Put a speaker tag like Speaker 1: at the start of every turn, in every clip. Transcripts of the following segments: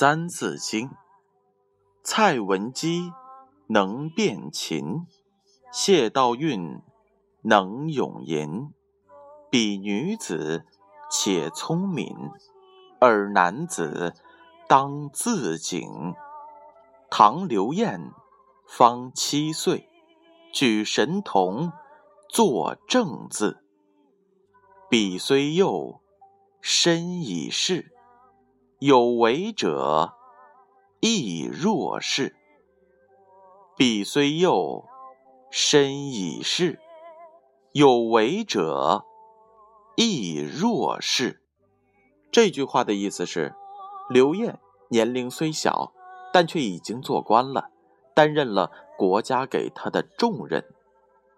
Speaker 1: 三字经》：蔡文姬能辨琴，谢道韫能咏吟。彼女子且聪明，尔男子当自警。唐刘晏方七岁，举神童，作正字。彼虽幼，身已仕。有为者亦若是。彼虽幼，身已仕。有为者亦若是。这句话的意思是：刘晏年龄虽小，但却已经做官了，担任了国家给他的重任。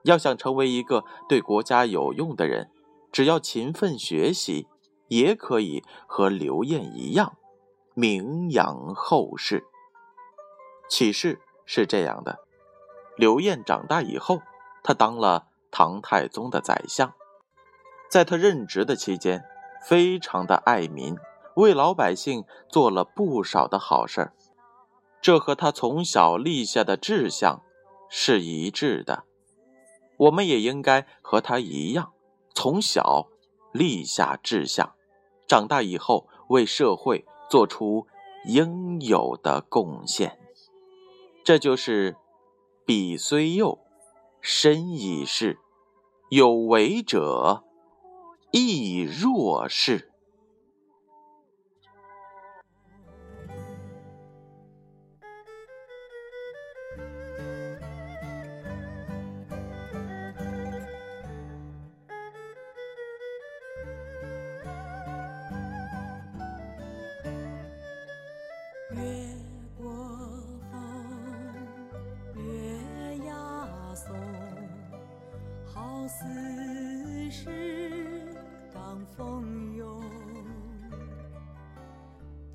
Speaker 1: 要想成为一个对国家有用的人，只要勤奋学习。也可以和刘晏一样，名扬后世。启示是这样的：刘晏长大以后，他当了唐太宗的宰相，在他任职的期间，非常的爱民，为老百姓做了不少的好事儿。这和他从小立下的志向是一致的。我们也应该和他一样，从小立下志向。长大以后，为社会做出应有的贡献，这就是“彼虽幼，身已逝，有为者亦若是”。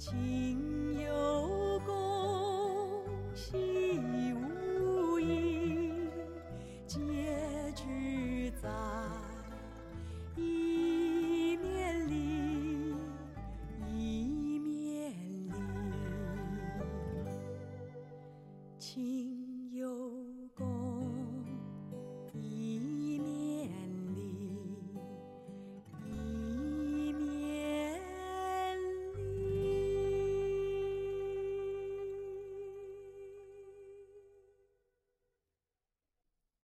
Speaker 2: 心有共心无疑结局在一面里一面里情有